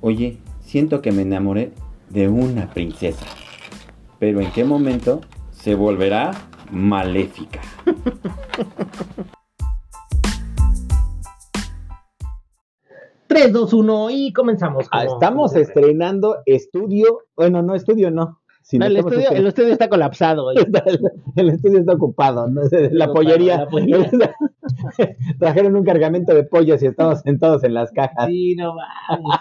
Oye, siento que me enamoré de una princesa. Pero ¿en qué momento se volverá maléfica? 3, 2, 1 y comenzamos. Ah, como- estamos como- estrenando estudio. Bueno, no, estudio no. el, estamos estudio, el estrenando- estudio está colapsado. el estudio está ocupado, ¿no? la ocupado, pollería. la pollería. Trajeron un cargamento de pollos y estamos sentados en las cajas. Sí, no mames.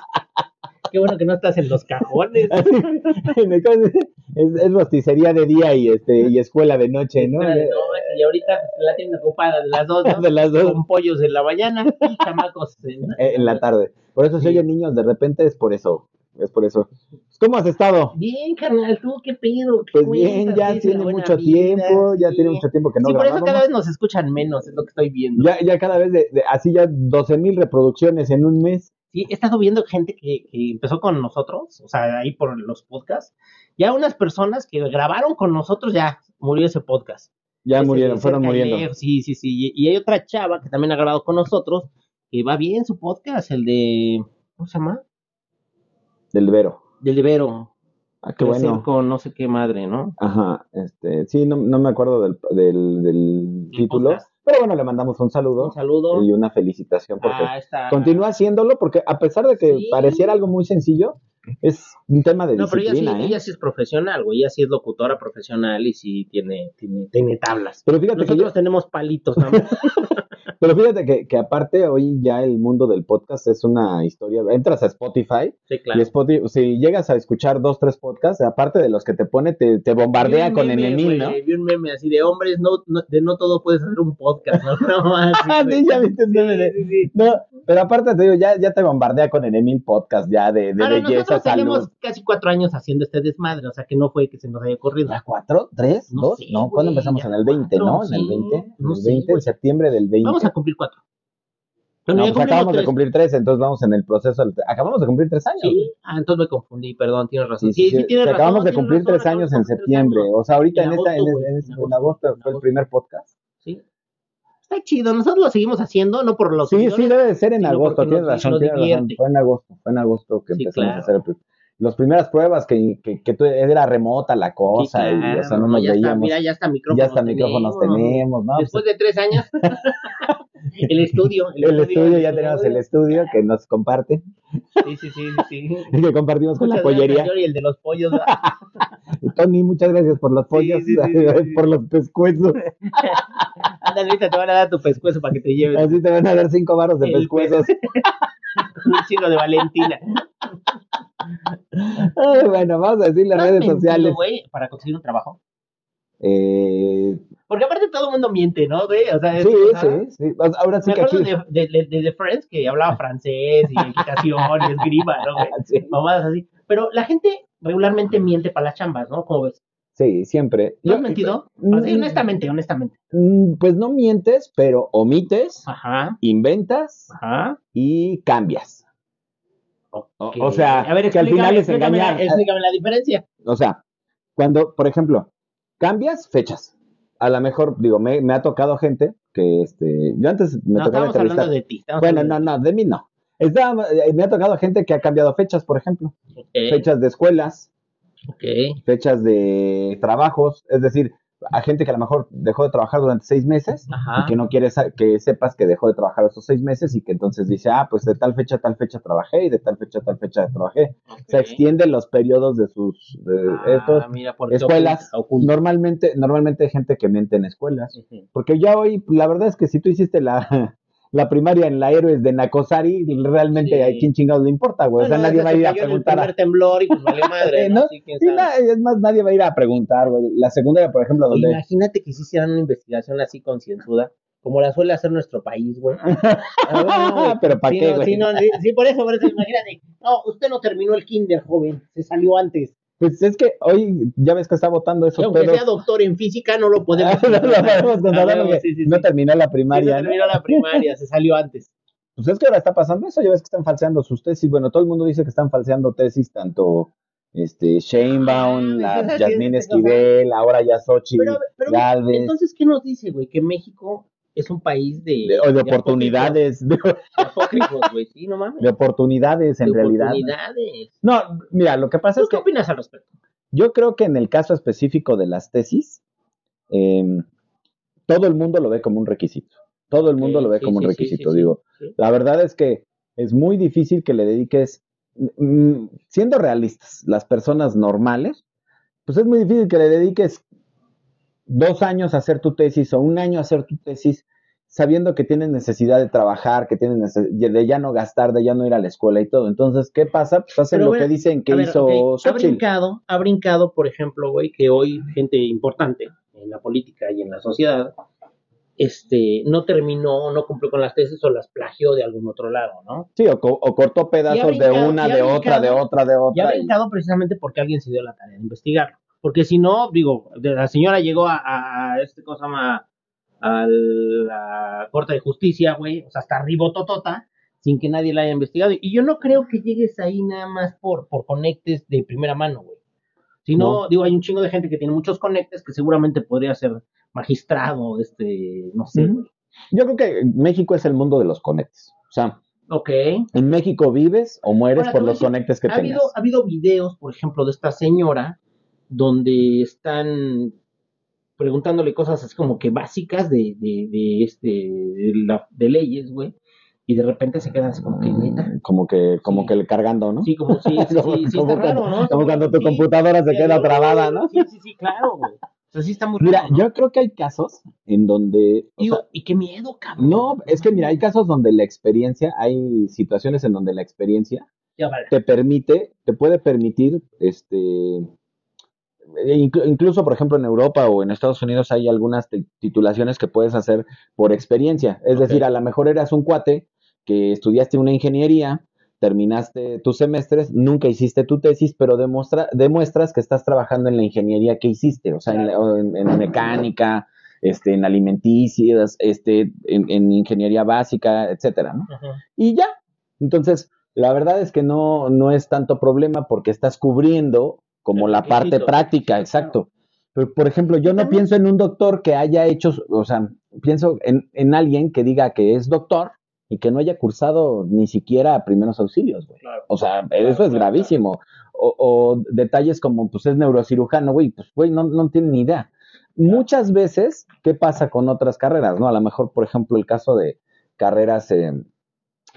Qué bueno que no estás en los cajones. es, es rosticería de día y este y escuela de noche, ¿no? Y ahorita la tienen ocupada de las dos, ¿no? De las dos. Con pollos en la mañana y chamacos en, Eh, en la tarde. Por eso se oyen niños de repente, es por eso. Es por eso. ¿Cómo has estado? Bien, carnal, tú qué pedo. ¿Qué Pues bien, ya ¿Qué es la tiene mucho vida? tiempo, ya tiene mucho tiempo que no sí, por eso cada vez nos escuchan menos, es lo que estoy viendo. Ya, ya cada vez de, de- así ya 12 mil reproducciones en un mes. Sí, he estado viendo gente que, que empezó con nosotros, o sea, ahí por los podcasts. Ya unas personas que grabaron con nosotros, ya murió ese podcast. Ya Ese murieron, fueron y muriendo. lejos, Sí, sí, sí. Y, y hay otra chava que también ha grabado con nosotros, que va bien su podcast, el de. ¿Cómo se llama? Del Vero. Del de Vero. Ah, qué bueno. Con no sé qué madre, ¿no? Ajá, este, sí, no, no me acuerdo del, del, del título, podcast. Pero bueno, le mandamos un saludo Un saludo. y una felicitación porque Ah, está. continúa haciéndolo porque a pesar de que Sí. pareciera algo muy sencillo, es un tema de No, pero ella sí, ¿eh? ella sí es profesional, güey. Ella sí es locutora profesional y sí tiene, tiene, tiene tablas. Pero fíjate que Nosotros yo- tenemos palitos, ¿no? pero fíjate que, que aparte hoy ya el mundo del podcast es una historia, entras a Spotify Sí, y claro. Spotify, si llegas a escuchar dos, tres podcasts, aparte de los que te pone, te, te bombardea con meme, enemil, ¿no? Vi un meme así de hombres, no, no- de no todo puedes hacer un podcast, ¿no? No, más, Ah, sí, ya viste Sí, sí, sí. No, pero aparte te digo, ya, ya te bombardea con Enemil Podcast, ya de, de Ahora, belleza, tenemos casi cuatro años haciendo este desmadre, o sea que no fue que se nos haya ocurrido. ¿Ya cuatro? ¿Tres? No ¿Dos? sé, no, güey, ¿cuándo empezamos? En el 20, ¿no? cuatro, En el sí, 20. no en el sé, 20, en septiembre del 20. Vamos a cumplir cuatro. No, Bueno, pues acabamos de cumplir tres, entonces vamos en el proceso. del- Acabamos de cumplir tres años. Sí, ah, entonces me confundí, perdón, tienes razón. Sí, sí, sí, tienes razón, acabamos de cumplir razón, tres años en septiembre. O sea, ahorita En en, esta, agosto, en, agosto, fue el primer podcast. Está chido, nosotros lo seguimos haciendo, no por los Sí, seguidores, sí, debe de ser en agosto, tienes razón, tienes razón. Fue en agosto, fue en agosto que Sí, empezamos claro. a hacer el las primeras pruebas que, que, que tú- era remota la Sí, cosa, y, o sea, no nos ya está, veíamos. mira, ya hasta micrófonos ya hasta micrófonos tenemos, ¿no? Después de tres años, el estudio. el estudio, ya tenemos el estudio que nos comparte, Sí, sí, sí, sí. sí. que compartimos con la gracias, pollería. Y el de los pollos. Tony, muchas gracias por los pollos, sí, sí, por los pescuezos. Ándale, ahorita te van a dar tu pescuezo para que te lleves Así te van a dar cinco baros de El pescuezos. un chingo de Valentina. Ay, bueno, vamos a decir las ¿No has redes mentido, sociales. güey, para conseguir un trabajo? Eh, Porque aparte todo el mundo miente, ¿no, güey? O sea, es- sí, o sea, sí, sí. Ahora sí Me que acuerdo aquí. de, de, de, de Friends que hablaba francés y equitación y esgrima, ¿no, güey? Sí, Mamadas así. Pero la gente regularmente miente para las chambas, ¿no? ¿Cómo ves? sí, siempre. ¿No has mentido? Mm, Así, honestamente, honestamente. mm, Pues no mientes, pero omites, Ajá, inventas ajá. y cambias. O sea, a ver, que al final es explícame engañar. La, explícame la diferencia. O sea, cuando, por ejemplo, cambias fechas. A lo mejor, digo, me, me ha tocado gente que, este, yo antes me No, tocaba estamos hablando de ti. Bueno, no, no, de mí no. Estaba- eh, me ha tocado gente que ha cambiado fechas, por ejemplo. Fechas de escuelas, fechas de trabajos, es decir, a gente que a lo mejor dejó de trabajar durante seis meses Ajá. y que no quiere que sepas que dejó de trabajar esos seis meses y que entonces dice, ah, pues de tal fecha a tal fecha trabajé y de tal fecha a tal fecha trabajé. Se ok. extienden los periodos de sus de Ah, estos mira, escuelas. oculta. Normalmente, normalmente hay gente que miente en escuelas. Porque ya hoy, la verdad es que si tú hiciste la, la primaria en la Héroes de Nacosari, realmente Sí. a quién chingados le importa, güey. o sea, nadie va a ir a el preguntar. a- temblor y pues valió madre, es más, nadie va a ir a preguntar, güey. La secundaria, por ejemplo, donde... Imagínate que si hicieran una investigación así concienzuda, como la suele hacer nuestro país, güey. Ah, bueno. Pero ¿para Sí, qué, no, güey? sí, no, sí, sí, por eso, por eso, imagínate. No, usted no terminó el kinder, joven, se salió antes. Pues es que hoy ya ves que está votando Y esos aunque pedos. sea doctor en física, no lo podemos no lo podemos Ah, porque sí, sí, no terminó la primaria. no terminó la primaria, se salió antes. Pues es que ahora está pasando eso, ya ves que están falseando sus tesis. Bueno, todo el mundo dice que están falseando tesis, tanto este Sheinbaum, Ah, la Yasmín Esquivel, ahora ya Xochitl Pero, pero Gálvez. entonces, ¿qué nos dice, güey? Que México es un país de... De, de oportunidades, apócrifos, güey, sí, no mames. de oportunidades en De realidad. oportunidades. No, mira, lo que pasa ¿Tú es qué que opinas al respecto? yo creo que en el caso específico de las tesis, em, todo el mundo lo ve como un requisito. Todo el mundo lo ve sí, como un sí, requisito. Digo, la verdad es que es muy difícil que le dediques, mm, siendo realistas, las personas normales, pues es muy difícil que le dediques dos años hacer tu tesis o un año hacer tu tesis sabiendo que tienes necesidad de trabajar, que tienes de ya no gastar, de ya no ir a la escuela y todo. Entonces, ¿qué pasa? Pues hacen Pero lo bueno, que dicen que ver, hizo ok, Ha brincado, ha brincado, por ejemplo, güey, que hoy gente importante en la política y en la sociedad, este, no terminó, no cumplió con las tesis o las plagió de algún otro lado, ¿no? Sí, o, co- o cortó pedazos de una, de ha otra, de otra, de Y ha otra. y- brincado precisamente porque alguien se dio la tarea de investigarlo. Porque si no, digo, la señora llegó a, a- a este, ¿cómo se llama? A la Corte de Justicia, güey, o sea, hasta arriba totota, sin que nadie la haya investigado. Y yo no creo que llegues ahí nada más por, por conectes de primera mano, güey. Si no, No. digo, hay un chingo de gente que tiene muchos conectes que seguramente podría ser magistrado, este, no sé, güey. Yo creo que México es el mundo de los conectes. O sea, en México vives o mueres Ahora, por los decir, conectes que ha tengas. habido, ha habido videos, por ejemplo, de esta señora donde están preguntándole cosas así como que básicas de, de, de este de, la- de leyes, güey, y de repente se quedan así como que neta. Mm, Como que, como Sí. que le cargando, ¿no? Sí, como sí, sí, Como- sí, sí, como está raro, cuando- ¿no? como cuando tu computadora se queda trabada, ¿no? Sí, sí, sí, claro, güey. O sea, sí está muy Mira, raro, ¿no? yo creo que hay casos en donde, o Digo, sea, y qué miedo, cabrón. no, es que mira, hay casos donde la experiencia, hay situaciones en donde la experiencia Ya vale. te permite, te puede permitir, este, incluso por ejemplo en Europa o en Estados Unidos hay algunas ti- titulaciones que puedes hacer por experiencia. Es decir, a lo mejor eras un cuate que estudiaste una ingeniería, terminaste tus semestres, nunca hiciste tu tesis, pero demuestra, demuestras que estás trabajando en la ingeniería que hiciste, o sea, en, en- en mecánica, este, en alimenticias, este, en, en ingeniería básica, etcétera, ¿no? Y ya. Entonces, la verdad es que no, no es tanto problema porque estás cubriendo como la parte práctica, exacto. Pero, por ejemplo, yo no pienso en un doctor que haya hecho, o sea, pienso en, en alguien que diga que es doctor y que no haya cursado ni siquiera primeros auxilios, güey. Claro. O sea, eso es claro, gravísimo. O, o detalles como, pues es neurocirujano, güey, pues, güey, no, no tiene ni idea. Muchas veces, ¿qué pasa con otras carreras, no? A lo mejor, por ejemplo, el caso de carreras, eh,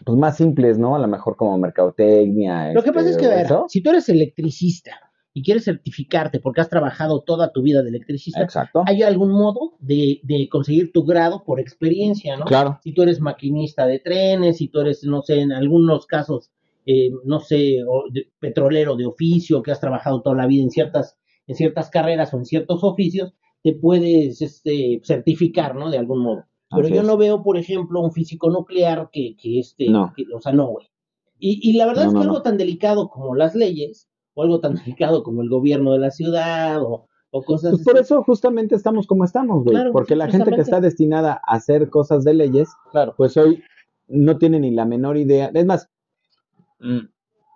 pues más simples, ¿no? A lo mejor como mercadotecnia. Lo que pasa es este, que, a ver, si tú eres electricista y quieres certificarte porque has trabajado toda tu vida de electricista, Exacto. hay algún modo de, de conseguir tu grado por experiencia, ¿no? Claro. Si tú eres maquinista de trenes, si tú eres, no sé, en algunos casos, eh, no sé, o de- petrolero de oficio, que has trabajado toda la vida en ciertas, en ciertas carreras o en ciertos oficios, te puedes este, certificar, ¿no? De algún modo. Pero Así yo es. no veo, por ejemplo, un físico nuclear que, que este, No. que- o sea, no, güey. Y, y la verdad No, es que no, algo tan delicado como las leyes, o algo tan delicado como el gobierno de la ciudad, o, o cosas Pues por así. eso justamente estamos como estamos, güey. Claro, porque la gente que está destinada a hacer cosas de leyes, Claro. pues hoy no tiene ni la menor idea. Es más, mm,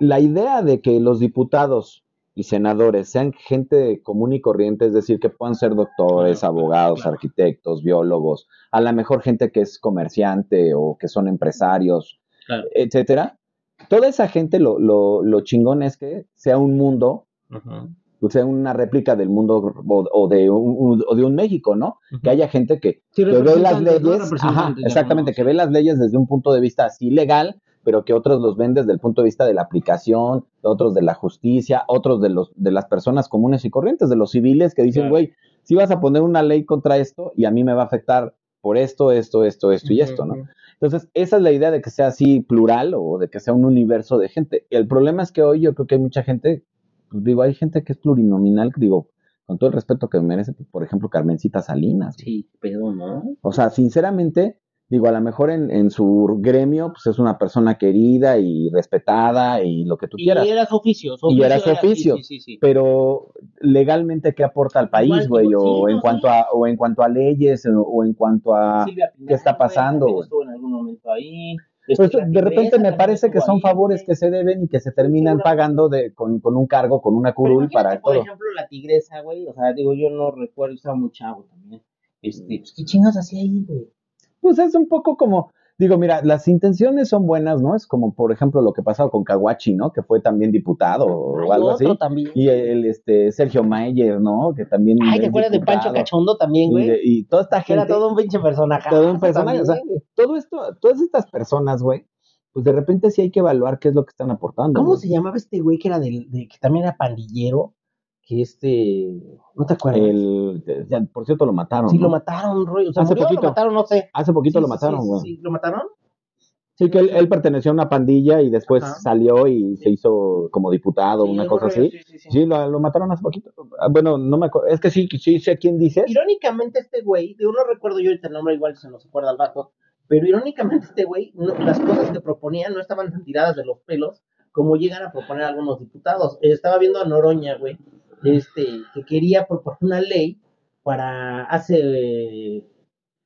la idea de que los diputados y senadores sean gente común y corriente, es decir, que puedan ser doctores, Claro, abogados, claro. arquitectos, biólogos, a la mejor gente que es comerciante o que son empresarios, etcétera. Toda esa gente, lo, lo, lo chingón es que sea un mundo, o sea una réplica del mundo o, o de, un, o de un México, ¿no? Que haya gente que, Sí, que ve las leyes, ajá, exactamente, que ve las leyes desde un punto de vista así legal, pero que otros los ven desde el punto de vista de la aplicación, otros de la justicia, otros de los de las personas comunes y corrientes, de los civiles que dicen, Claro. güey, si vas a poner una ley contra esto y a mí me va a afectar por esto, esto, esto, esto y esto, ¿no? Entonces, esa es la idea de que sea así plural o de que sea un universo de gente. El problema es que hoy yo creo que hay mucha gente, pues, digo, hay gente que es plurinominal, digo, con todo el respeto que merece, pues, por ejemplo, Carmencita Salinas. Sí, pero no. O sea, sinceramente, digo, a lo mejor en, en su gremio, pues es una persona querida y respetada y lo que tú Y quieras. era su oficio. su Y era su oficio. Sí, sí, sí. Pero legalmente, ¿qué aporta al país, güey? O en no, cuanto a, o en cuanto a leyes, o, o en cuanto a ¿qué está pasando, güey? estuvo en algún momento ahí. Pues de repente me parece que son ahí, favores que se deben y que se terminan pagando de, con, con un cargo, con una curul para por todo. ejemplo, la tigresa, güey. O sea, digo, yo no recuerdo, estaba muy chavo también. Este, pues, ¿qué chingas hacía ahí, güey? Pues es un poco como, digo, mira, las intenciones son buenas, ¿no? Es como, por ejemplo, lo que pasó con Kawachi, ¿no? Que fue también diputado o algo así. también. Y el, este, Sergio Mayer, ¿no? Que también. Ay, ¿te acuerdas de Pancho. Cachondo también, Y, güey? de- y toda esta Que era gente. todo un pinche personaje. todo un personaje, o sea, todo esto, todas estas personas, güey, pues de repente sí hay que evaluar qué es lo que están aportando. ¿Cómo güey. se llamaba este güey que era del, de, que también era pandillero? Que este, ¿no te acuerdas? El, ya, por cierto, lo mataron. sí, ¿no? lo mataron, Roy. O sea, Hace murió poquito. lo mataron, no sé. Hace poquito Sí, lo mataron, sí, güey. Sí, ¿lo mataron? Sí, que él, él perteneció a una pandilla y después Ajá. salió y se hizo como diputado, una cosa así. sí, sí, sí. Sí, lo, lo mataron hace poquito. Ah, Bueno, no me acuerdo. Es que sí, sí sé quién dices. Irónicamente, este güey, digo, no recuerdo yo ahorita el nombre, igual se nos acuerda al rato, pero irónicamente este güey, no- las cosas que proponía no estaban tan tiradas de los pelos como llegan a proponer algunos diputados. Estaba viendo a Noroña, güey, este, que quería proponer una ley para hace eh,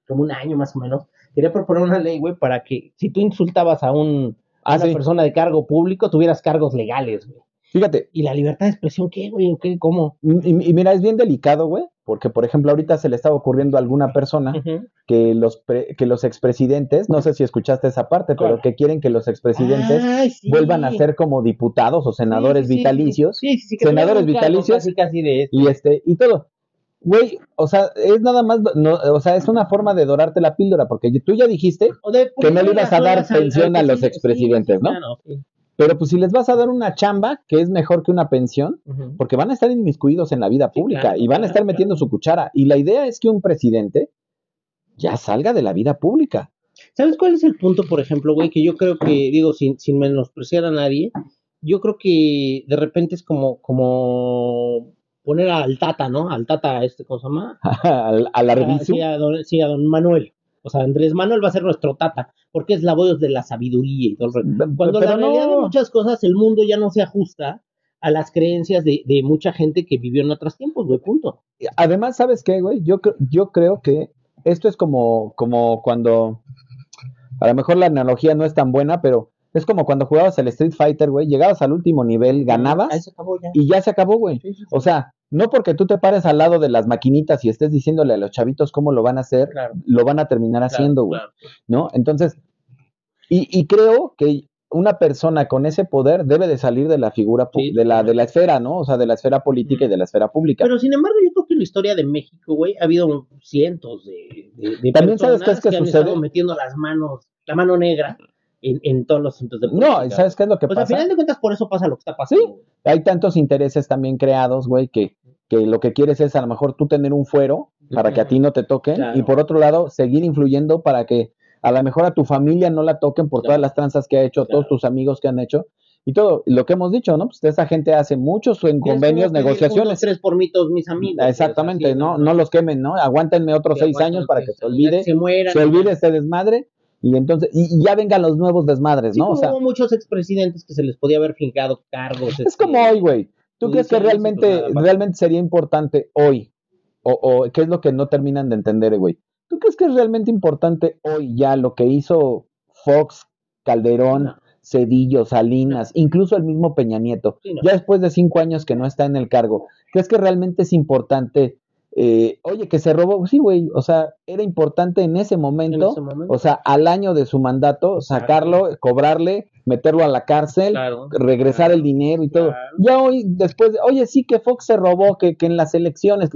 como un año más o menos, quería proponer una ley, güey, para que si tú insultabas a un a Ah, una sí. persona de cargo público, tuvieras cargos legales, güey. Fíjate, ¿Y la libertad de expresión qué, güey? ¿O ¿Qué? ¿Cómo? y, y mira, es bien delicado, güey, porque por ejemplo ahorita se le estaba ocurriendo a alguna persona que los pre- que los expresidentes, no sé si escuchaste esa parte, pero que quieren que los expresidentes Ay, sí. vuelvan a ser como diputados o senadores Sí, sí, vitalicios Sí, sí, sí, que senadores vitalicios. Casi, casi de eso. y este y todo. Güey, o sea, es nada más, no, o sea, es una forma de dorarte la píldora, porque tú ya dijiste, que no le ibas a dar pensión a los presidente, expresidentes, ¿no? claro. Pero pues si les vas a dar una chamba, que es mejor que una pensión, porque van a estar inmiscuidos en la vida Sí, pública claro, y van a claro, estar metiendo claro. su cuchara. Y la idea es que un presidente ya salga de la vida pública. ¿Sabes cuál es el punto, por ejemplo, güey? Que yo creo que, digo, sin, sin menospreciar a nadie, yo creo que de repente es como, como poner al Tata, ¿no? Al Tata, este, ¿cómo se llama? al, al Ah, sí, a don, sí, a don Manuel. O sea, Andrés Manuel va a ser nuestro Tata, porque es la voz de la sabiduría y todo el. Cuando Pero la realidad de muchas cosas, el mundo ya no se ajusta a las creencias de, de mucha gente que vivió en otros tiempos, güey, punto. Además, ¿sabes qué, güey? Yo, yo creo que esto es como, como cuando, a lo mejor la analogía no es tan buena, pero es como cuando jugabas el Street Fighter, güey, llegabas al último nivel, Ahí ganabas se acabó ya. y ya se acabó, güey. Sí, sí, sí. O sea, no porque tú te pares al lado de las maquinitas y estés diciéndole a los chavitos cómo lo van a hacer, Claro, lo van a terminar claro, haciendo, güey, claro. ¿no? Entonces, y, y creo que una persona con ese poder debe de salir de la figura, de, la, de la esfera, ¿no? O sea, de la esfera política y de la esfera pública. Pero sin embargo, yo creo que en la historia de México, güey, ha habido cientos de, de, de También sabes qué es personas que han sucede. estado metiendo las manos, la mano negra en, en todos los asuntos de no, política. ¿sabes qué es lo que Pues al pasa? final de cuentas, por eso pasa lo que está pasando. hay tantos intereses también creados, güey, que, que lo que quieres es a lo mejor tú tener un fuero para que a ti no te toquen Claro. y por otro lado seguir influyendo para que a lo mejor a tu familia no la toquen por Claro. todas las tranzas que ha hecho, Claro. todos tus amigos que han hecho y todo lo que hemos dicho, ¿no? Pues esa gente hace muchos en convenios, negociaciones. unos tres por mí, todos mis amigos. Exactamente, así, no, no los quemen, ¿no? Aguántenme otros Que seis aguanten, años para que se olvide, Se mueran. se olvide este desmadre y entonces y, y ya vengan los nuevos desmadres, Sí, ¿no? O sea, hubo muchos expresidentes que se les podía haber fincado cargos. Es este, como hoy, güey. ¿Tú crees que realmente, realmente sería importante hoy? O, o qué es lo que no terminan de entender, güey? ¿Tú crees que es realmente importante hoy ya lo que hizo Fox, Calderón. Cedillo, Salinas, incluso el mismo Peña Nieto, Sí, no. ya después de cinco años que no está en el cargo? ¿Crees que realmente es importante? Eh, oye, que se robó, sí, güey, o sea, era importante en ese momento, En ese momento. o sea, al año de su mandato, sacarlo, cobrarle, meterlo a la cárcel, Claro. regresar el dinero y todo. Ya hoy, después, de- oye, sí que Fox se robó, que, que en las elecciones.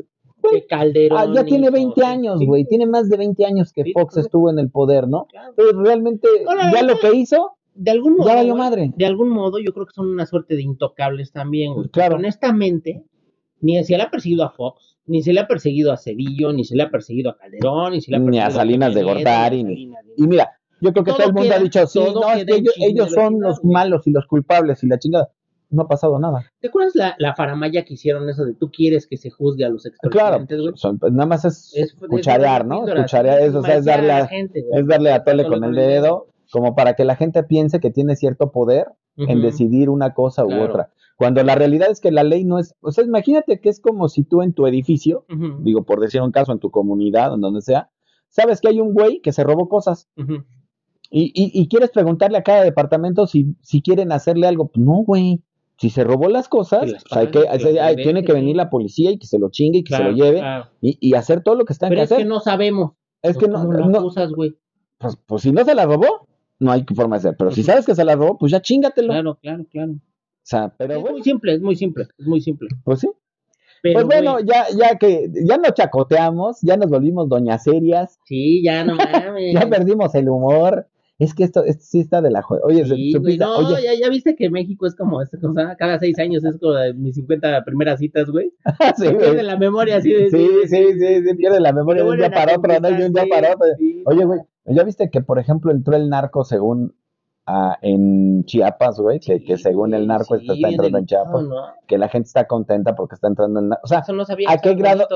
Que Calderón. Ah, ya tiene hizo, 20 sí, años, sí. güey. Tiene más de 20 años que Fox estuvo en el poder, ¿no? Claro. Entonces, realmente, Ahora, ya lo que hizo, de algún modo, Ya valió madre. de algún modo, yo creo que son una suerte de intocables también, güey. Claro. Honestamente, ni se le ha perseguido a Fox, ni se le ha perseguido a Cedillo, ni se le ha perseguido a Calderón, ni se le ha Ni a perseguido Salinas de Gortari, ni y mira, yo creo que Todo todo, el mundo queda- ha dicho, sí, no, es que ellos, ellos son los malos y los culpables y la chingada. No ha pasado nada. ¿Te acuerdas la, la faramaya que hicieron eso de tú quieres que se juzgue a los Claro, expresidentes, son- pues, nada más es, cucharear, ¿no? Cucharear, es, o sea, es darle a la gente, es darle a tole con el dedo, como para que la gente piense que tiene cierto poder en decidir una cosa u Claro. otra. Cuando la realidad es que la ley no es, o sea, imagínate que es como si tú en tu edificio, Ujú. digo por decir un caso, en tu comunidad, en donde sea, sabes que hay un güey que se robó cosas Ujú. y, y, y quieres preguntarle a cada departamento si, si quieren hacerle algo. Pues no, güey. Si se robó las cosas, las pues hay que, hay- hay- tiene que venir la policía y que se lo chingue y que se Claro, lo lleve claro. y, y hacer todo lo que están Pero que es hacer. que no sabemos. es que no, ¿Cómo lo no- güey? pues, pues si no se la robó, no hay forma de hacer. Pero si sabes que se la robó, pues ya chingatelo. Claro, claro, claro. O sea, pero es bueno, muy simple, es muy simple, es muy simple. pues sí. Pero, pues bueno, güey, ya, ya que ya nos chacoteamos, ya nos volvimos doña serias, sí, ya no mames. ya perdimos el humor. Es que esto, esto sí está de la joya. Oye, Sí, güey, no, oye, ya, ya viste que México es como esta cosa, cada seis años es como de mis 50 primeras citas, güey. sí, Se güey. pierde la memoria así de... Sí, sí, sí, sí, pierde la memoria de un día para otro, ¿no? De un día para otro. sí. Oye, güey, ¿ya viste que, por ejemplo, entró el narco según ah, en Chiapas, güey? Que, que según el narco Sí, está, entrando en Chiapas, ¿no? que la gente está contenta porque está entrando narco. O sea, Eso no sabía. ¿a qué grado?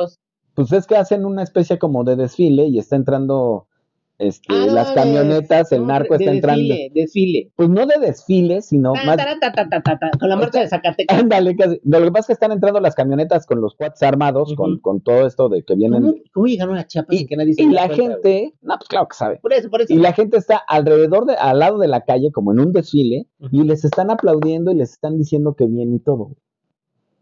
pues es que hacen una especie como de desfile y está entrando este, Ah, las camionetas, el No, narco de- está de entrando. Desfile, desfile. Pues no de desfile, sino Ta, más. ta, con la marcha de Zacatecas. Ándale, casi. De lo que pasa es que están entrando las camionetas con los cuates armados, con, con todo esto de que vienen. ¿Cómo, cómo llegaron a Chiapas Y, que nadie se y la cuenta, gente, no, pues claro que sabe. Por eso, por eso. Y la gente está alrededor de, al lado de la calle, como en un desfile, y les están aplaudiendo y les están diciendo que bien y todo.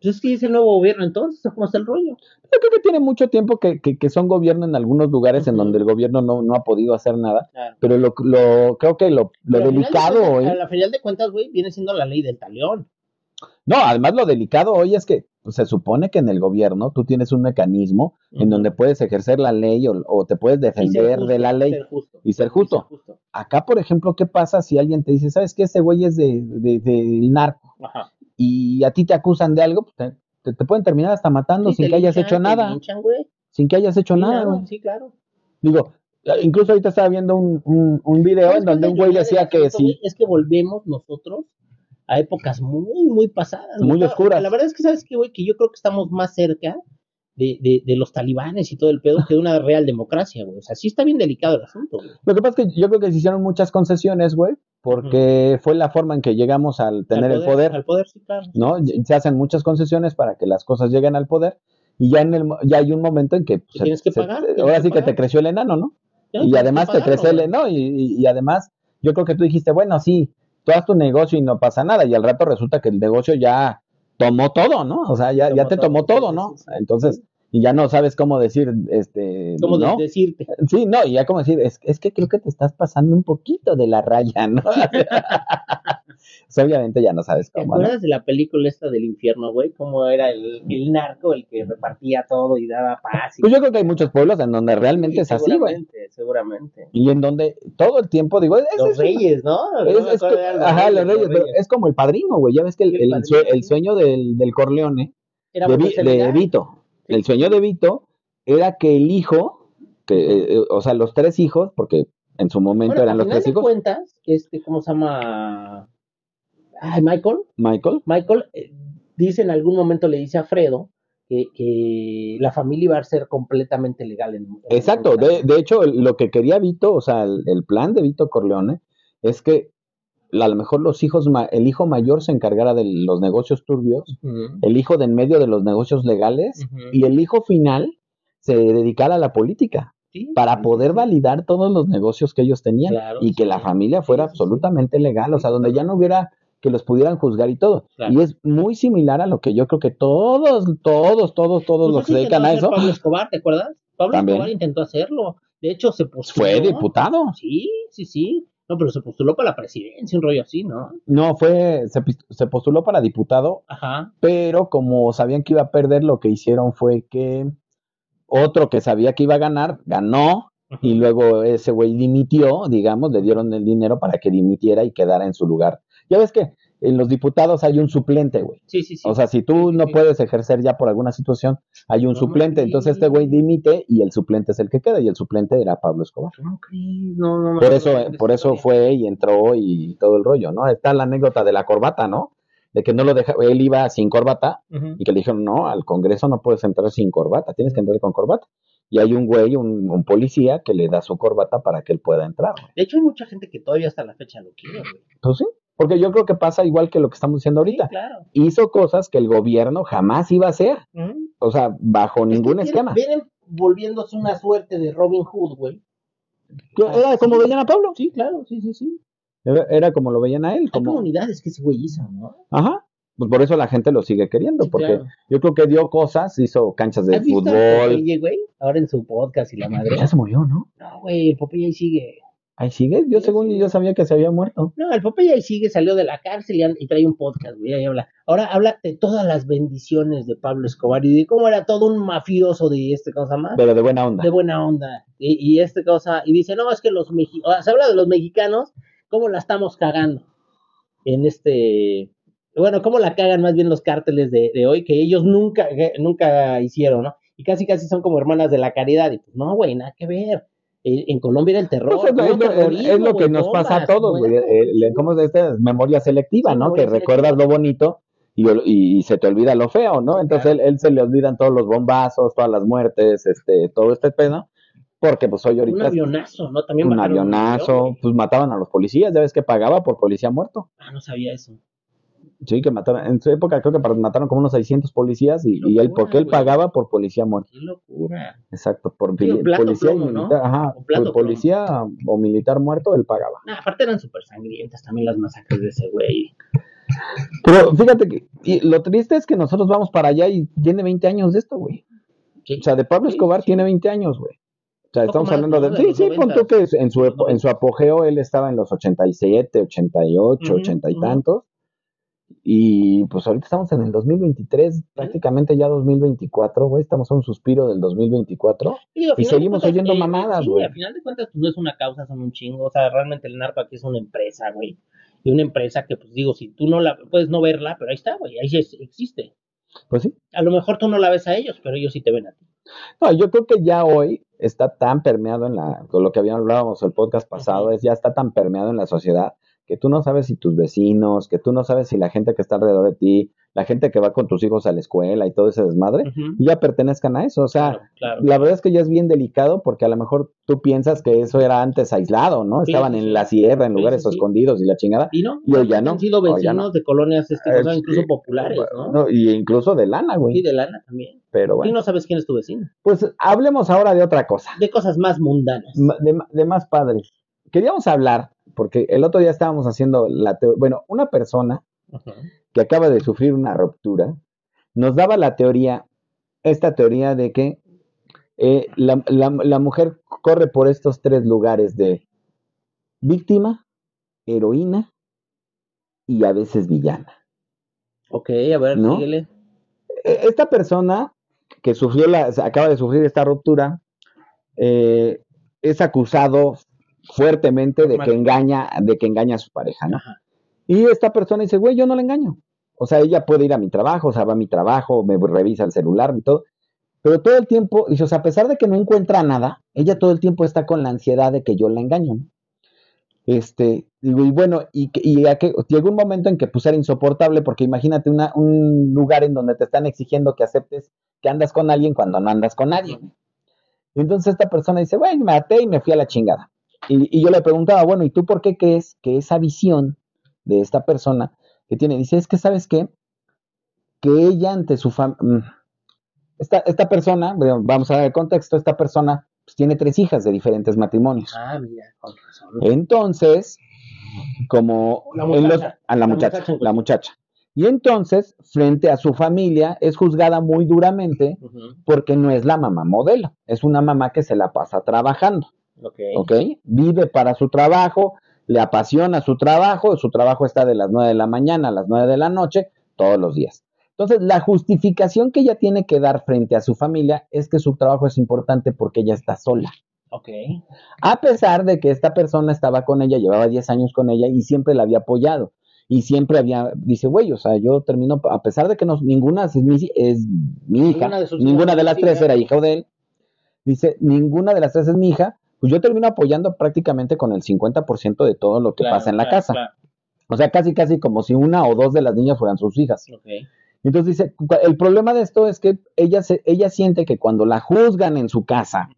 Pues es que es el nuevo gobierno, entonces, ¿cómo está el rollo? Yo creo que tiene mucho tiempo que, que, que son gobierno en algunos lugares en donde el gobierno no, no ha podido hacer nada, Claro. pero lo, lo creo que lo, de delicado hoy, A la final de cuentas, güey, viene siendo la ley del talión. no, además lo delicado hoy es que pues, se supone que en el gobierno tú tienes un mecanismo en donde puedes ejercer la ley o, o te puedes defender justo, de la ley. ser justo. y ser justo. Acá, por ejemplo, ¿qué pasa si alguien te dice, sabes que ese güey es de, de- del narco Ajá. Y a ti te acusan de algo? Pues, te, te- te pueden terminar hasta matando Sí, sin que hayas linchan, hecho te nada. linchan. Sin que hayas hecho Sí, nada. Sí, claro. Digo, incluso ahorita estaba viendo un, un, un video ¿Sabes en donde un güey decía que sí. güey? Es que volvemos nosotros a épocas muy, muy pasadas. Muy oscuras. La verdad es que, ¿sabes qué, güey? Que yo creo que estamos más cerca de, de, de los talibanes y todo el pedo que de una real democracia, güey. O sea, sí está bien delicado el asunto, güey. Lo que pasa es que yo creo que se hicieron muchas concesiones, güey, porque fue la forma en que llegamos al tener Al el poder. Al poder, sí, claro. ¿no? Se hacen muchas concesiones para que las cosas lleguen al poder y ya en el ya hay un momento en que pues, tienes que pagar, tienes ahora que sí que te creció el enano, ¿no? Y además te crece el enano y, y- y además yo creo que tú dijiste, bueno, sí, tú haz tu negocio y no pasa nada y al rato resulta que el negocio ya tomó todo, ¿no? O sea, ya, ya te tomó todo, ¿no? Entonces, y ya no sabes cómo decir, este, ¿Cómo ¿no? decirte? Sí, no, y ya como decir, es, es que creo que te estás pasando un poquito de la raya, ¿no? Obviamente ya no sabes ¿Te cómo, ¿no? acuerdas de la película esta del infierno, güey? Cómo era el, el narco el que repartía todo y daba paz. Y... Pues yo creo que hay muchos pueblos en donde realmente Sí, es así, güey. Seguramente, seguramente. Y en donde todo el tiempo, digo, es, Los es- reyes, ¿no? es- No ajá, los reyes, pero es como el padrino, güey. Ya ves que el, el sueño del, del Corleone, Era de, de legal. El sueño de Vito era que el hijo, que, eh, eh, o sea, los tres hijos, porque en su momento Bueno, eran los tres hijos, cuentas, este, ¿cómo se llama? Ay, Michael. Michael, Michael eh, dice en algún momento le dice a Fredo que, que la familia iba a ser completamente legal. En, en- Exacto, de, de hecho lo que quería Vito, o sea, el, el plan de Vito Corleone es que a lo mejor los hijos, el hijo mayor se encargara de los negocios turbios, el hijo de en medio de los negocios legales y el hijo final se dedicara a la política Sí, para poder validar todos los negocios que ellos tenían Claro, y que la familia fuera Sí, absolutamente legal, o sea, donde ya no hubiera que los pudieran juzgar y todo. Claro. Y es muy similar a lo que yo creo que todos, todos, todos, todos Pues los que se dedican a eso, Pablo Escobar, ¿te acuerdas? Pablo También. Escobar intentó hacerlo. De hecho, se postuló. fue diputado. Sí, sí, sí. No, pero se postuló para la presidencia, un rollo así, ¿no? No, fue, se, se postuló para diputado, Ajá. pero como sabían que iba a perder, lo que hicieron fue que otro que sabía que iba a ganar, ganó, y luego ese güey dimitió, digamos, le dieron el dinero para que dimitiera y quedara en su lugar. Ya ves que en los diputados hay un suplente, güey. Sí, sí, sí. O sea, si tú no puedes ejercer ya por alguna situación, hay un No suplente. Entonces este güey dimite y el suplente es el que queda y el suplente era Pablo Escobar. No, no, me Por eso, por eso fue y entró y todo el rollo, ¿no? Está la anécdota de la corbata, ¿no? De que no lo deja, él iba sin corbata y que le dijeron, no, al Congreso no puedes entrar sin corbata, tienes que entrar con corbata. Y hay un güey, un, un policía que le da su corbata para que él pueda entrar. güey. De hecho, hay mucha gente que todavía hasta la fecha lo quiere, güey. Pues sí, porque yo creo que pasa igual que lo que estamos diciendo ahorita. Sí, claro. Hizo cosas que el gobierno jamás iba a hacer, o sea, bajo Es ningún vienen- esquema. Vienen volviéndose una suerte de Robin Hood, güey. Era como veían a Pablo. Sí, claro, sí, sí, sí. Era, era como lo veían a él. Hay Como, comunidades que ese güey hizo, ¿no? ajá. Pues por eso la gente lo sigue queriendo, Sí, porque claro. yo creo que dio cosas, hizo canchas de ¿Has visto a fútbol. Popeye, güey? Ahora en su podcast y la madre. Ya se murió, ¿no? No, güey, el Popeye sigue. Ahí sigue. Yo según yo sabía que se había muerto. No, el Popeye ahí sigue, salió de la cárcel y, y trae un podcast, güey, ahí habla. Ahora habla de todas las bendiciones de Pablo Escobar y de cómo era todo un mafioso de este, ¿cómo se llama? Pero de buena onda. De buena onda. Y, y este cosa, y dice, no, es que los mexicanos, se habla de los mexicanos, cómo la estamos cagando en este, bueno, cómo la cagan más bien los cárteles de, de hoy, que ellos nunca, que nunca hicieron, ¿no? Y casi casi son como hermanas de la caridad, y pues no, güey, nada que ver. En, Colombia era el terror. Pues es, lo- es es que nos pasa a todos, güey. Eh, le- ¿Cómo es esta memoria selectiva, Sí, no? memoria que recuerdas lo bonito y, ol- y- y se te olvida lo feo, ¿no? Entonces él, él se le olvidan todos los bombazos, todas las muertes, este, todo este pedo, porque pues hoy Un ahorita avionazo, ¿no? También un un avionazo, avión, pues mataban a los policías, ya ves que pagaba por policía muerto. Ah, no sabía eso. Sí, que mataron, en su época creo que mataron como unos 600 policías y, y él, porque él pagaba por policía muerto. Qué locura. Exacto, por Sí, policía plomo, y ¿no? militar, ajá, por policía o militar muerto, él pagaba. Aparte eran súper sangrientas también las masacres de ese güey. Pero fíjate que y lo triste es que nosotros vamos para allá y tiene 20 años de esto, güey. Sí. O sea, de Pablo Escobar sí. tiene 20 años, güey. O sea, estamos hablando de... De Sí, sí, pon tú 90s. que en su, en su apogeo él estaba en los 87, 88, Ujú, 80 y tantos. Y pues ahorita estamos en el 2023, prácticamente ya 2024, güey. Estamos a un suspiro del 2024. Y, Y seguimos cuentas, oyendo eh, mamadas, sí, güey. al final de cuentas, pues no es una causa, son un chingo. O sea, realmente el narco aquí es una empresa, güey. Y una empresa que, pues digo, si tú no la puedes no verla, pero ahí está, güey, ahí sí es- existe. Pues sí. A lo mejor tú no la ves a ellos, pero ellos sí te ven a ti. No, yo creo que ya hoy está tan permeado en la, con lo que habíamos hablábamos el podcast pasado, es ya está tan permeado en la sociedad que tú no sabes si tus vecinos, que tú no sabes si la gente que está alrededor de ti, la gente que va con tus hijos a la escuela y todo ese desmadre, ya pertenezcan a eso. O sea, Claro, claro. la verdad es que ya es bien delicado porque a lo mejor tú piensas que eso era antes aislado, ¿no? Sí, Estaban sí, en sí. la sierra, en Sí, lugares sí, sí. escondidos y la chingada. Y no, Y hoy ya no, han sido vecinos no. de colonias, este, o sea, incluso sí. populares, ¿no? No, y incluso de lana, Y güey. de lana también. Pero Y bueno. no sabes quién es tu vecino. Pues hablemos ahora de otra cosa. De cosas más mundanas. De, de más padres. Queríamos hablar, porque el otro día estábamos haciendo la teo- bueno, una persona que acaba de sufrir una ruptura, nos daba la teoría, esta teoría de que eh, la, la- la mujer corre por estos tres lugares de víctima, heroína y a veces villana. Ok, a ver, ¿No? síguele. E- Esta persona que sufrió la, acaba de sufrir esta ruptura, eh, es acusado fuertemente de que engaña, de que engaña a su pareja, ¿no? Ajá. Y esta persona dice, güey, yo no la engaño. O sea, ella puede ir a mi trabajo, o sea, va a mi trabajo, me revisa el celular y todo. Pero todo el tiempo, dice, o sea, a pesar de que no encuentra nada, ella todo el tiempo está con la ansiedad de que yo la engaño. ¿no? Este, digo, y bueno, y, y a que, llegó un momento en que pues era insoportable, porque imagínate una, un lugar en donde te están exigiendo que aceptes que andas con alguien cuando no andas con nadie. Y entonces esta persona dice, bueno, me até y me fui a la chingada. Y, y yo le preguntaba, bueno, ¿y tú por qué crees que esa visión de esta persona que tiene, dice, es que sabes qué, que ella ante su familia, esta, esta persona, vamos a ver el contexto, esta persona pues, tiene tres hijas de diferentes matrimonios. Ah, mira, con razón. Entonces, como La los- muchacha. a la La muchacha, la muchacha. Y entonces, frente a su familia, es juzgada muy duramente porque no es la mamá modelo, es una mamá que se la pasa trabajando. Ok. ¿ok? Vive para su trabajo, le apasiona su trabajo, su trabajo está de las 9 de la mañana a las 9 de la noche, todos los días. Entonces, la justificación que ella tiene que dar frente a su familia es que su trabajo es importante porque ella está sola. Ok. A pesar de que esta persona estaba con ella, llevaba 10 años con ella y siempre la había apoyado. Y siempre había, dice, güey, o sea, yo termino, a pesar de que no, ninguna es mi, es mi hija, Ninguna de ninguna las tres hija. era hija de él, dice, ninguna de las tres es mi hija, pues yo termino apoyando prácticamente con el 50% de todo lo que Claro, pasa en la claro, casa. claro. O sea, casi, casi como si una o dos de las niñas fueran sus hijas. Ok. Entonces dice, el problema de esto es que ella, se, ella siente que cuando la juzgan en su casa,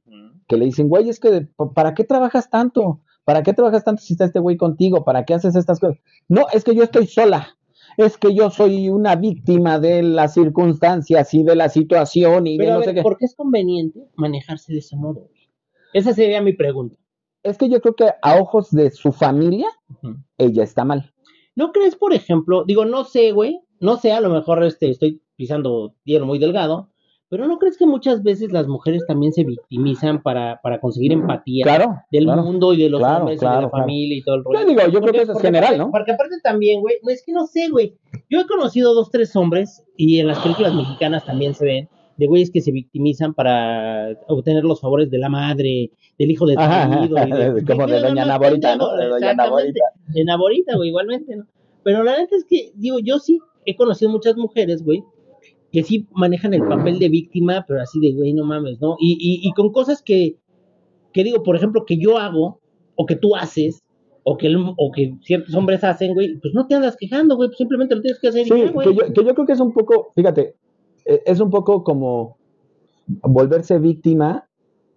que le dicen, güey, es que, ¿pa- ¿para qué trabajas tanto? ¿Para qué trabajas tanto si está este güey contigo? ¿Para qué haces estas cosas? No, es que yo estoy sola. Es que yo soy una víctima de las circunstancias y de la situación y Pero de a no ver, sé qué. ¿por qué es conveniente manejarse de ese modo? Esa sería mi pregunta. Es que yo creo que a ojos de su familia, ella está mal. ¿No crees, por ejemplo, digo, no sé, güey, no sé, a lo mejor este, estoy pisando hielo muy delgado, Pero ¿no crees que muchas veces las mujeres también se victimizan para, para conseguir empatía Claro. del claro. mundo y de los Claro, hombres y de la familia y todo el rollo? Yo digo, yo creo que eso es porque general, ¿no? Porque aparte también, güey, no es que no sé, güey. Yo he conocido dos, tres hombres, y en las películas mexicanas también se ven, de güeyes que se victimizan para obtener los favores de la madre, del hijo del Ajá, marido. y de- como de doña Naborita, ¿no? De doña exactamente, De Naborita, güey, igualmente, ¿no? Pero la neta es que, digo, yo sí he conocido muchas mujeres, güey, que sí manejan el papel de víctima, pero así de, güey, no mames, ¿no? Y, y, y con cosas que, que digo, por ejemplo, que yo hago, o que tú haces, o que, el- o que ciertos hombres hacen, güey, pues no te andas quejando, güey, pues simplemente lo tienes que hacer y Sí, ya, güey. que yo, que yo creo que es un poco, fíjate, es un poco como volverse víctima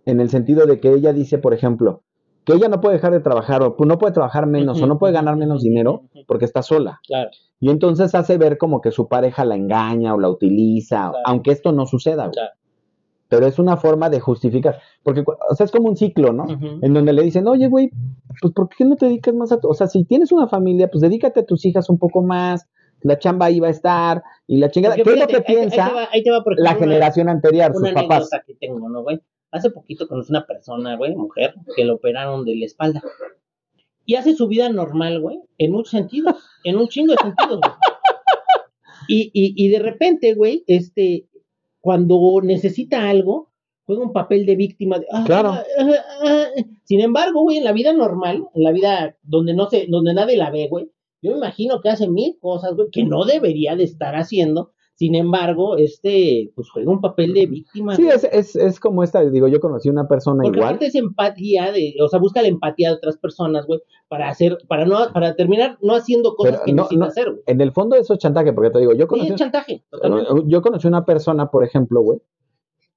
en el sentido de que ella dice, por ejemplo, que ella no puede dejar de trabajar o no puede trabajar menos o no puede ganar menos dinero porque está sola. Claro, Y entonces hace ver como que su pareja la engaña o la utiliza, Claro. aunque esto no suceda. claro. Pero es una forma de justificar. Porque, o sea, es como un ciclo, ¿no? En donde le dicen, oye, güey, pues ¿por qué no te dedicas más a tu... O sea, si tienes una familia, pues dedícate a tus hijas un poco más, la chamba ahí va a estar, y la chingada... Porque ¿Qué es lo que ahí- ahí piensa te va- ahí te va, por la una- generación anterior, una sus papás? que tengo, ¿no, güey? Hace poquito conocí una persona, güey, mujer, que le operaron de la espalda. Y hace su vida normal, güey, en muchos sentidos, en un chingo de sentidos, güey. Y, y, y de repente, güey, este, cuando necesita algo, juega un papel de víctima. de, "Ah, Claro. ah, ah". Sin embargo, güey, en la vida normal, en la vida donde no se, donde nadie la ve, güey, yo me imagino que hace mil cosas, güey, que no debería de estar haciendo. Sin embargo, este, pues juega un papel de víctima. Sí, es, es, es como esta, digo, yo conocí una persona Porque igual. aparte es empatía de, o sea, busca la empatía de otras personas, güey, para hacer, para no, para terminar no haciendo cosas Pero que no, necesita no, hacer, güey. en el fondo eso es chantaje, porque te digo, yo Sí, conocí, es chantaje, totalmente. yo conocí una persona, por ejemplo, güey,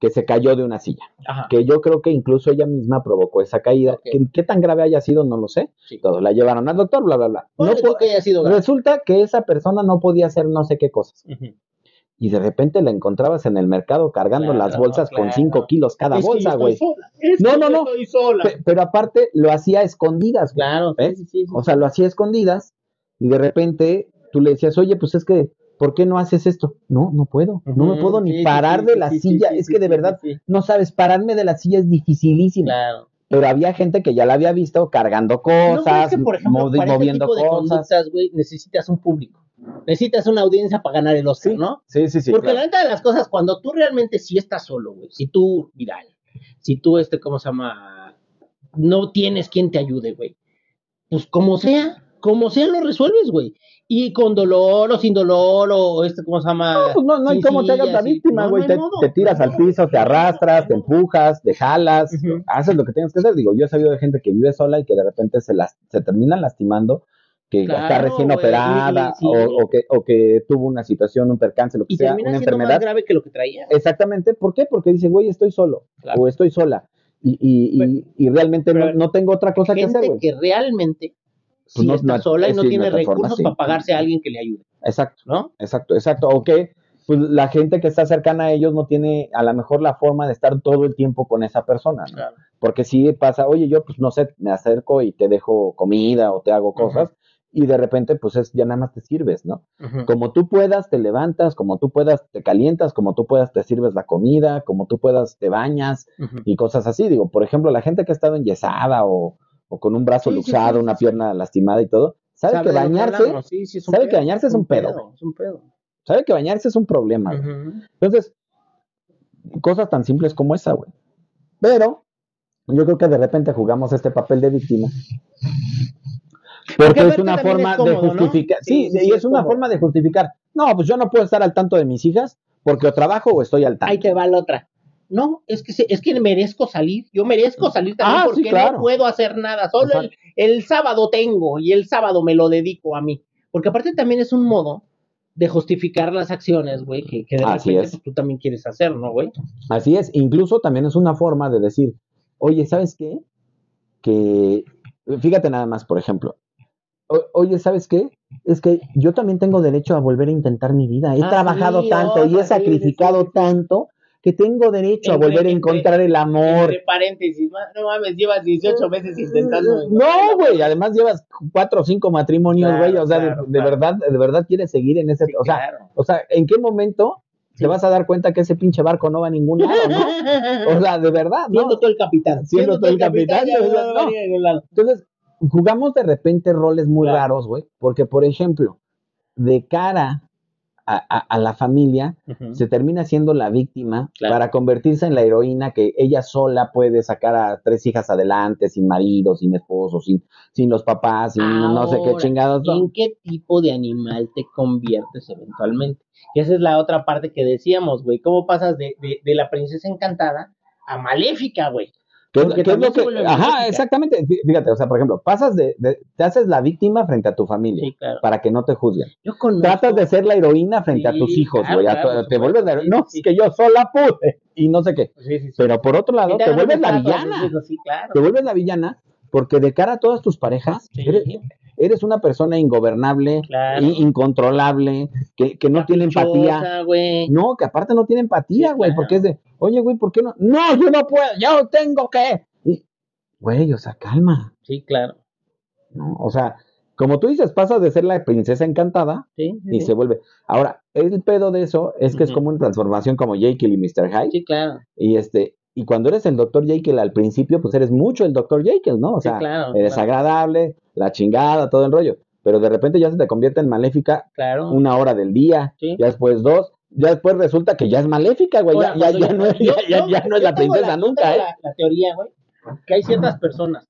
que se cayó de una silla. Ajá. que yo creo que incluso ella misma provocó esa caída. ¿Qué, qué tan grave haya sido? No lo sé. Sí. Todos la llevaron al doctor, bla, bla, bla. No po- que haya sido grave. Resulta que esa persona no podía hacer no sé qué cosas. Y de repente la encontrabas en el mercado cargando Claro, las bolsas con claro. 5 kilos cada Es bolsa, güey. No, no, no. Estoy sola. Pe- Pero aparte lo hacía a escondidas. Claro, sí. O sea, lo hacía a escondidas y de repente tú le decías, oye, pues es que, ¿por qué no haces esto? No, no puedo. No me puedo ni sí, parar sí, de la sí, silla. es que de verdad, no sabes, pararme de la silla es dificilísimo. Claro. Pero había gente que ya la había visto cargando ¿No crees cosas, que, por ejemplo, movi- para este moviendo de cosas. conductas, güey, necesitas un público? Necesitas una audiencia para ganar el Oscar, Sí, ¿no? Sí, sí, sí. Porque claro. la neta de las cosas, cuando tú realmente sí estás solo, güey, si tú, viral, si tú, este, ¿cómo se llama? No tienes quien te ayude, güey. Pues como sea, como sea lo resuelves, güey. Y con dolor o sin dolor o este, ¿cómo se llama? No, pues no, no hay Sin cómo te hagas la víctima, güey. no te, tiras al piso, te arrastras, te empujas, te jalas, haces lo que tienes que hacer. Digo, yo he sabido de gente que vive sola y que de repente se las se terminan lastimando, que está recién operada sí. o, o que, o que tuvo una situación, un percance, lo que Y sea, una siendo más enfermedad. grave que lo que traía. Exactamente. ¿Por qué? Porque dice, güey, estoy solo Claro. o estoy sola. Y, y, y, y realmente no, no tengo otra cosa que hacer, Gente güey. que realmente Pues sí no- está sola y no tiene recursos sí. para pagarse a alguien que le ayude, Exacto. ¿no? Exacto, exacto. O que pues, la gente que está cercana a ellos no tiene a lo mejor la forma de estar todo el tiempo con esa persona, ¿no? Claro. Porque si pasa, oye, yo pues no sé, me acerco y te dejo comida o te hago cosas y de repente pues es, ya nada más te sirves, ¿no? Como tú puedas, te levantas, como tú puedas, te calientas, como tú puedas, te sirves la comida, como tú puedas, te bañas y cosas así. Digo, por ejemplo, la gente que ha estado enyesada o, o con un brazo Sí, luxado, sí, una sí, pierna lastimada y todo, sabe, ¿Sabe que bañarse, sabe que bañarse es un pedo, Es un pedo. sabe que bañarse es un problema. Entonces, cosas tan simples como esa, güey. Pero yo creo que de repente jugamos este papel de víctima. Porque Porque es una forma es cómodo, de ¿no? justificar. Sí, Sí, sí, y es es una cómodo. forma de justificar. No, pues yo no puedo estar al tanto de mis hijas porque o trabajo o estoy al tanto. Ahí te va la otra. No, es que es que merezco salir. Yo merezco salir también Ah, sí, porque claro. no puedo hacer nada. Solo el, el sábado tengo y el sábado me lo dedico a mí. Porque aparte también es un modo de justificar las acciones, güey, que, que de Así repente es. pues, tú también quieres hacer, ¿no, güey? Así es, incluso también es una forma de decir, oye, ¿sabes qué? Que, fíjate nada más, por ejemplo, o- oye, ¿sabes qué? Es que yo también tengo derecho a volver a intentar mi vida. He Ah, trabajado sí, tanto y he sí, sacrificado sí. tanto que tengo derecho a volver a entre- encontrar el amor. Entre paréntesis, no mames, llevas 18 veces intentando. No, güey, además llevas cuatro o cinco matrimonios, Claro, güey, o sea, de- claro, de, claro. verdad, de verdad quieres seguir en ese, Sí, o sea, claro. o sea, ¿en qué momento te vas a dar cuenta que ese pinche barco no va a ningún lado, ¿no? O sea, de verdad, ¿no? Siendo tú el capitán. Siendo tú el capitán, no no. Entonces, jugamos de repente roles muy raros, güey, porque, por ejemplo, de cara a, a- a la familia, se termina siendo la víctima Claro. para convertirse en la heroína que ella sola puede sacar a tres hijas adelante, sin marido, sin esposo, sin, sin los papás, sin no sé qué chingados. son. ¿En qué tipo de animal te conviertes eventualmente? Que esa es la otra parte que decíamos, güey. ¿Cómo pasas de, de, de la princesa encantada a maléfica, güey? ¿Qué es- lo que- Ajá, exactamente. Fí- Fíjate, o sea, por ejemplo, pasas de, de- te haces la víctima frente a tu familia Sí, claro. para que no te juzguen. Yo conozco. Tratas de ser la heroína frente a tus hijos, güey. claro, te vuelves la No, es que yo sola pude y no sé qué. Pero por otro lado, te vuelves la villana. hijos. Te vuelves la villana porque de cara a todas tus parejas, eres, eres una persona ingobernable, Claro. incontrolable, que, que no tiene empatía. No, que aparte no tiene empatía, Sí, güey, claro. porque es de, oye, güey, ¿por qué no? No, yo no puedo, yo tengo que. Güey, o sea, calma, Sí, claro. ¿no? O sea, como tú dices, pasa de ser la princesa encantada Sí, sí, y sí. se vuelve. Ahora, el pedo de eso es que es como una transformación como Jekyll y Mr. Hyde. Sí, claro. Y este, y cuando eres el Dr. Jekyll al principio, pues eres mucho el Dr. Jekyll, ¿no? O sea, claro, eres claro. agradable, la chingada, todo el rollo. Pero de repente ya se te convierte en maléfica Claro. una hora del día, Sí. ya después dos, ya después resulta que ya es maléfica, güey. Ya, Ahora, ya, no es, yo- ya, ya- yo- ya no es yo la princesa nunca, tengo ¿eh? La, la teoría, güey, que hay ciertas personas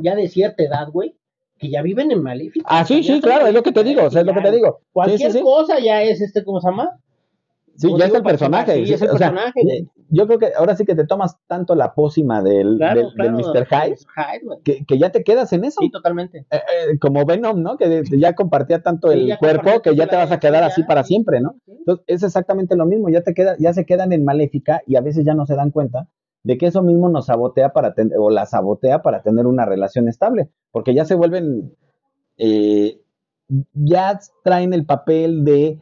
ya de cierta edad, güey, que ya viven en maléfica. Ah, sí, sí, claro, es lo que te digo, o sea, es lo que te digo. Cualquier sí, sí. cosa ya es este, ¿cómo se llama? Sí, ya es el personaje. sí, es el o sea, personaje. Yo creo que ahora sí que te tomas tanto la pócima del, Claro, del, claro. del Mr. Hyde que, que ya te quedas en eso. Sí, totalmente. Eh, eh, como Venom, ¿no? Que ya compartía tanto Sí, el cuerpo que ya te vas a quedar así para sí, siempre, ¿no? sí. Entonces es exactamente lo mismo, ya te queda, ya se quedan en maléfica y a veces ya no se dan cuenta de que eso mismo nos sabotea para ten- o la sabotea para tener una relación estable, porque ya se vuelven, eh, ya traen el papel de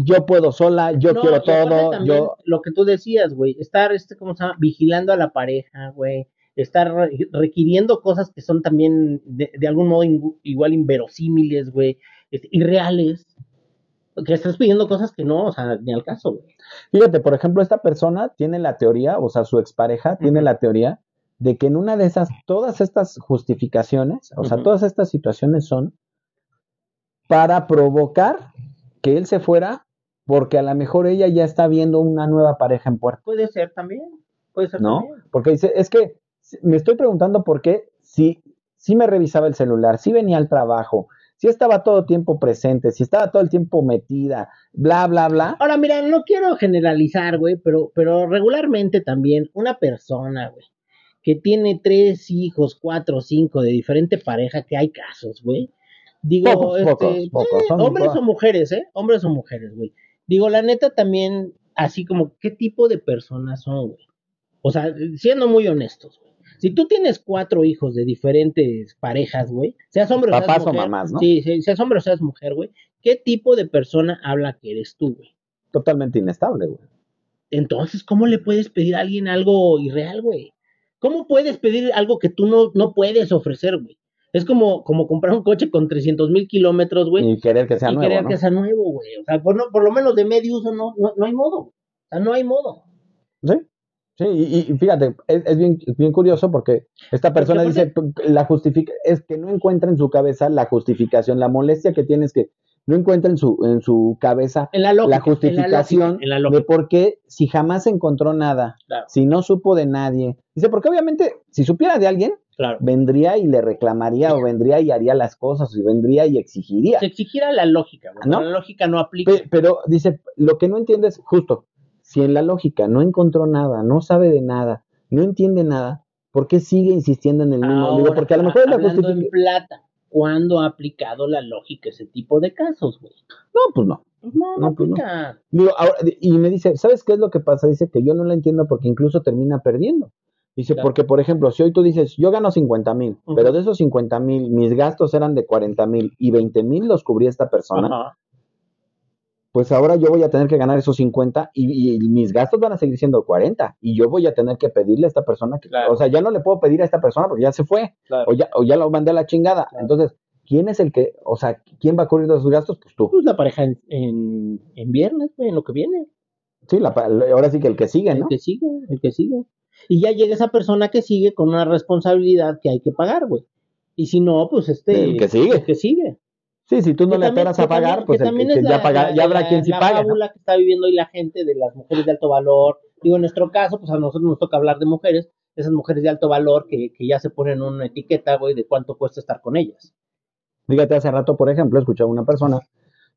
yo puedo sola, yo No, quiero todo, yo Lo que tú decías, güey, estar, este, ¿cómo se llama? Vigilando a la pareja, güey. Estar re- requiriendo cosas que son también de, de algún modo igual inverosímiles, güey, este, irreales. Que estás pidiendo cosas que no, o sea, ni al caso, güey. Fíjate, por ejemplo, esta persona tiene la teoría, o sea, su expareja tiene Ujú. la teoría de que en una de esas, todas estas justificaciones, o sea, todas estas situaciones son para provocar que él se fuera porque a lo mejor ella ya está viendo una nueva pareja en puerto, Puede ser también. Puede ser ¿no? también. Porque dice, es que me estoy preguntando por qué si, si me revisaba el celular, si venía al trabajo, si estaba todo el tiempo presente, si estaba todo el tiempo metida, bla, bla, bla. Ahora, mira, no quiero generalizar, güey, pero, pero regularmente también una persona, güey, que tiene tres hijos, cuatro, cinco de diferente pareja, que hay casos, güey. Digo, Pocos, este, pocos, pocos, eh, hombres o mujeres, ¿eh? Hombres o mujeres, güey. Digo, la neta también, así como, ¿qué tipo de personas son, güey? O sea, siendo muy honestos, güey. Si tú tienes cuatro hijos de diferentes parejas, güey, seas hombre o seas Papás o mujer, mamás, ¿no? Sí, sí, seas hombre o seas mujer, güey, ¿qué tipo de persona habla que eres tú, güey? Totalmente inestable, güey. Entonces, ¿cómo le puedes pedir a alguien algo irreal, güey? ¿Cómo puedes pedir algo que tú no, no puedes ofrecer, güey? Es como, como comprar un coche con 300 mil kilómetros, güey, Y querer que sea y nuevo, querer ¿no? que sea nuevo, güey. O sea, por, no- por lo menos de medio uso no, no, no hay modo. O sea, no hay modo. Sí, sí, y, y fíjate, es, es bien, es bien curioso porque esta persona Porque dice, la justifica, es que no encuentra en su cabeza la justificación, la molestia que tiene es que no encuentra en su, en su cabeza En la lógica. la justificación En la de por qué, si jamás encontró nada, Claro. si no supo de nadie, dice, porque obviamente, si supiera de alguien, Claro. vendría y le reclamaría, o vendría y haría las cosas, y vendría y exigiría. Se exigiera la lógica. ¿No? La lógica no aplica. Pe- pero dice, lo que no entiende es justo, si en la lógica no encontró nada, no sabe de nada, no entiende nada, ¿por qué sigue insistiendo en el mismo? Digo, Ahora, porque a lo mejor es la justificación. plata, ¿cuándo ha aplicado la lógica ese tipo de casos, güey? No, pues no. Pues no, no, pues no. aplica. Digo, ahora, y me dice, ¿sabes qué es lo que pasa? Dice que yo no la entiendo porque incluso termina perdiendo. Dice, Claro. porque por ejemplo, si hoy tú dices, yo gano 50 mil, pero de esos 50 mil, mis gastos eran de 40 mil y 20 mil los cubría esta persona. Pues ahora yo voy a tener que ganar esos 50 y, y mis gastos van a seguir siendo 40 y yo voy a tener que pedirle a esta persona que, Claro. o sea, ya no le puedo pedir a esta persona porque ya se fue Claro. o ya, o ya lo mandé a la chingada. Claro. Entonces, ¿quién es el que, o sea, quién va a cubrir todos sus gastos? Pues tú. Pues la pareja en, en, en viernes, güey, en lo que viene. Sí, la, ahora sí que el que sigue, ¿no? El que sigue, el que sigue. Y ya llega esa persona que sigue con una responsabilidad que hay que pagar, güey. Y si no, pues este. El que sigue. El que sigue. Sí, si tú no Que le también- esperas a pagar, también- pues que el también que, es ya, paga, ya habrá la- quien sí la paga. ¿no? fábula que está viviendo hoy la gente de las mujeres de alto valor. Digo, en nuestro caso, pues a nosotros nos toca hablar de mujeres, esas mujeres de alto valor que, que ya se ponen una etiqueta, güey, de cuánto cuesta estar con ellas. Fíjate, hace rato, por ejemplo, escuchaba una persona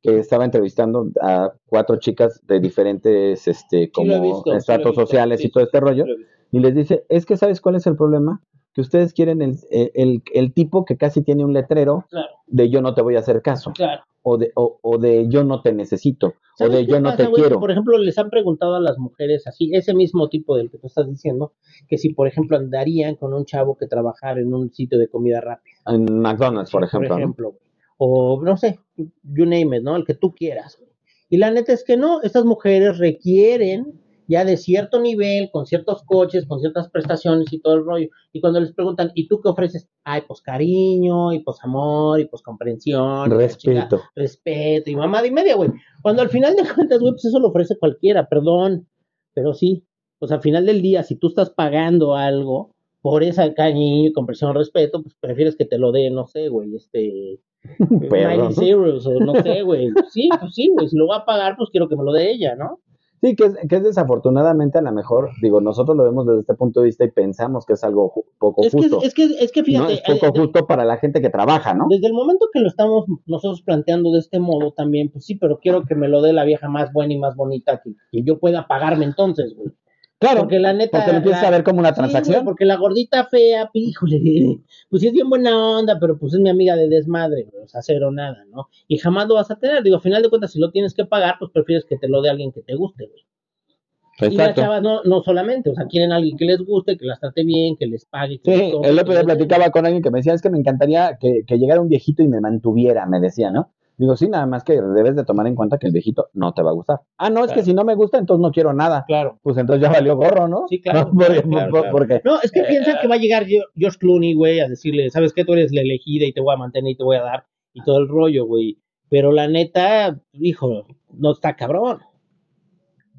que estaba entrevistando a cuatro chicas de diferentes, este, como sí estratos visto, sociales sí, y todo este rollo, y les dice, es que ¿sabes cuál es el problema? Que ustedes quieren el, el, el tipo que casi tiene un letrero Claro, de yo no te voy a hacer caso, claro. o de, o, o de yo no te necesito, o ¿Sabes de yo no te güey? Quiero. Por ejemplo, les han preguntado a las mujeres así, ese mismo tipo del que tú estás diciendo, que si, por ejemplo, andarían con un chavo que trabajara en un sitio de comida rápida. En McDonald's, por ejemplo. ¿no? güey. O no sé, you name it, ¿no? El que tú quieras. Y la neta es que no, estas mujeres requieren ya de cierto nivel, con ciertos coches, con ciertas prestaciones y todo el rollo. Y cuando les preguntan, ¿y tú qué ofreces? Ay, pues cariño, y pues amor, y pues comprensión, Respeto. respeto, y mamá y media, güey. Cuando al final de cuentas, güey, pues eso lo ofrece cualquiera, perdón, pero sí. Pues al final del día, si tú estás pagando algo por esa cariño, comprensión, respeto, pues prefieres que te lo dé, no sé, güey, este... Miley ¿no? Cyrus, o no sé, güey. Sí, pues sí, güey. Si lo va a pagar, pues quiero que me lo dé ella, ¿no? Sí, que es, que es desafortunadamente a lo mejor, digo, nosotros lo vemos desde este punto de vista y pensamos que es algo ju- poco Es que, justo. es que, es que no fíjate, es poco eh, justo para la gente que trabaja, ¿no? desde el momento que lo estamos nosotros planteando de este modo también, pues sí, pero quiero que me lo dé la vieja más buena y más bonita que, que yo pueda pagarme entonces, güey. Claro, porque la neta. porque lo empiezas la- a ver como una transacción. porque la gordita fea, híjole, pues sí es bien buena onda, pero pues es mi amiga de desmadre, o sea, cero nada, ¿no? Y jamás lo vas a tener. Digo, a final de cuentas, si lo tienes que pagar, pues prefieres que te lo dé alguien que te guste, güey. Y las Exacto. chavas no, no solamente, o sea, quieren a alguien que les guste, que las trate bien, que les pague. que Sí, el otro día platicaba con alguien que me decía, es que me encantaría que, que llegara un viejito y me mantuviera, me decía, ¿no? Digo, sí, nada más que debes de tomar en cuenta que el viejito no te va a gustar. Ah, no, es que si no me gusta, entonces no quiero nada. Claro. Pues entonces ya valió gorro, ¿no? Sí, claro, ¿No? Porque- claro, claro, por- claro. porque- No, es que piensan que va a llegar George Clooney, güey, a decirle, ¿sabes qué? Tú eres la elegida y te voy a mantener y te voy a dar y todo el rollo, güey. Pero la neta, hijo, no está cabrón.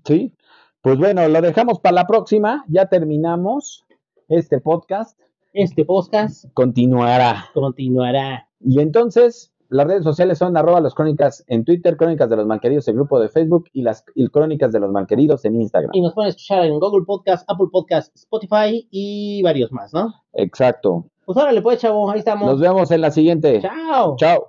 Sí. Pues bueno, lo dejamos para la próxima. Ya terminamos este podcast. Este podcast Continuará. continuará. Y entonces, las redes sociales son arroba los crónicas en Twitter, crónicas de los malqueridos en grupo de Facebook y las y crónicas de los malqueridos en Instagram. Y nos pueden escuchar en Google Podcast, Apple Podcast, Spotify y varios más, ¿no? Exacto. Pues órale, pues, chavo, ahí estamos. Nos vemos en la siguiente. Chao. Chao.